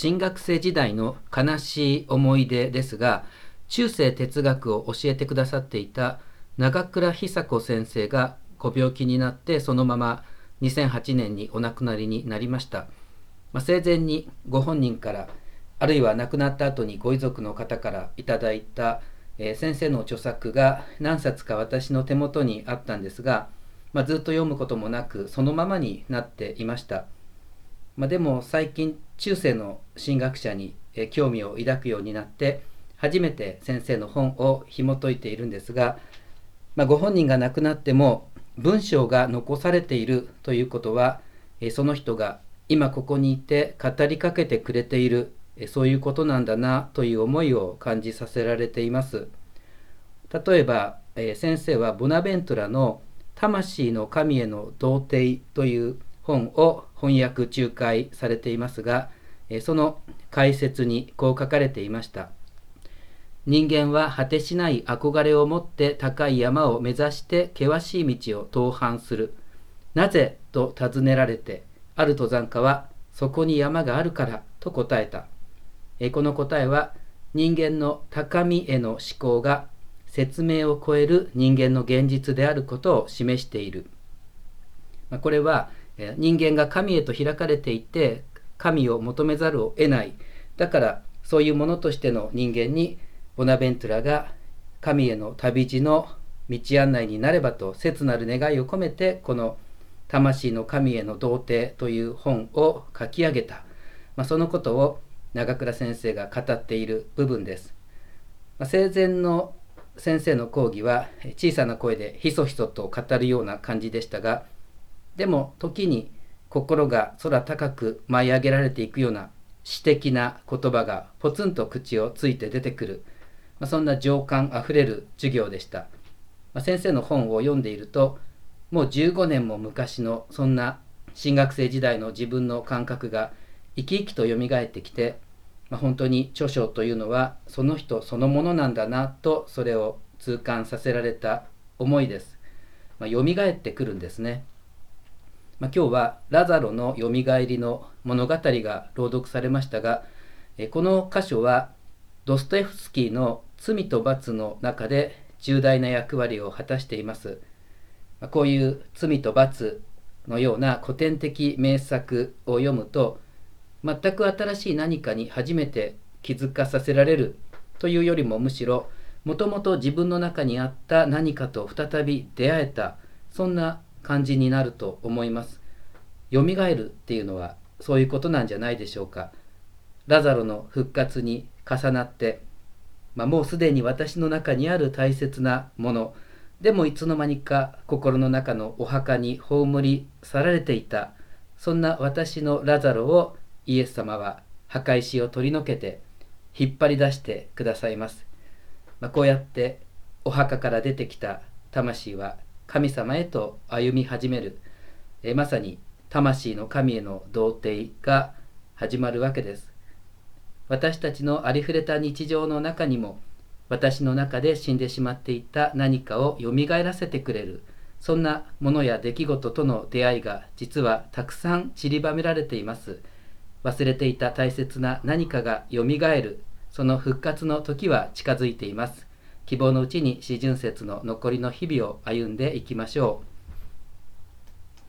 新学生時代の悲しい思い出ですが中世哲学を教えてくださっていた長倉久子先生がご病気になってそのまま2008年にお亡くなりになりました、まあ、生前にご本人からあるいは亡くなった後にご遺族の方からいただいた、えー、先生の著作が何冊か私の手元にあったんですが、まあ、ずっと読むこともなくそのままになっていました、まあ、でも最近中世の神学者に、興味を抱くようになって初めて先生の本を紐解いているんですが、まあ、ご本人が亡くなっても文章が残されているということは、その人が今ここにいて語りかけてくれているそういうことなんだなという思いを感じさせられています。例えば、え先生はボナベントラの「魂の神への童貞」という本を翻訳仲介されていますが、えその解説にこう書かれていました。人間は果てしない憧れを持って高い山を目指して険しい道を登攀する。なぜと尋ねられて、ある登山家は、そこに山があるからと答えた。えこの答えは人間の高みへの思考が説明を超える人間の現実であることを示している。まこれは人間が神へと開かれていて神を求めざるを得ない。だからそういうものとしての人間にボナベントラが神への旅路の道案内になればと切なる願いを込めてこの「魂の神への童貞」という本を書き上げた、まあ、そのことを長倉先生が語っている部分です。まあ、生前の先生の講義は小さな声でひそひそと語るような感じでしたがでも時に心が空高く舞い上げられていくような詩的な言葉がポツンと口をついて出てくる、まあ、そんな情感あふれる授業でした、まあ、先生の本を読んでいるともう15年も昔のそんな新学生時代の自分の感覚が生き生きと蘇ってきて、まあ、本当に著書というのはその人そのものなんだなとそれを痛感させられた思いです。まあ、蘇ってくるんですね。まあ、今日はラザロのよみがえりの物語が朗読されましたが、えこの箇所はドストエフスキーの「罪と罰」の中で重大な役割を果たしています。まこういう「罪と罰」のような古典的名作を読むと全く新しい何かに初めて気づかさせられるというよりもむしろもともと自分の中にあった何かと再び出会えたそんな感じになると思います。よみがえるっていうのはそういうことなんじゃないでしょうか。ラザロの復活に重なって、まあ、もうすでに私の中にある大切なものでもいつの間にか心の中のお墓に葬り去られていたそんな私のラザロをイエス様は墓石を取り除けて引っ張り出してくださいます。まあ、こうやってお墓から出てきた魂は神様へと歩み始める、えまさに魂の神への童貞が始まるわけです。私たちのありふれた日常の中にも私の中で死んでしまっていた何かをよみがえらせてくれるそんなものや出来事との出会いが実はたくさん散りばめられています。忘れていた大切な何かがよみがえるその復活の時は近づいています希望のうちに四旬節の残りの日々を歩んでいきましょう。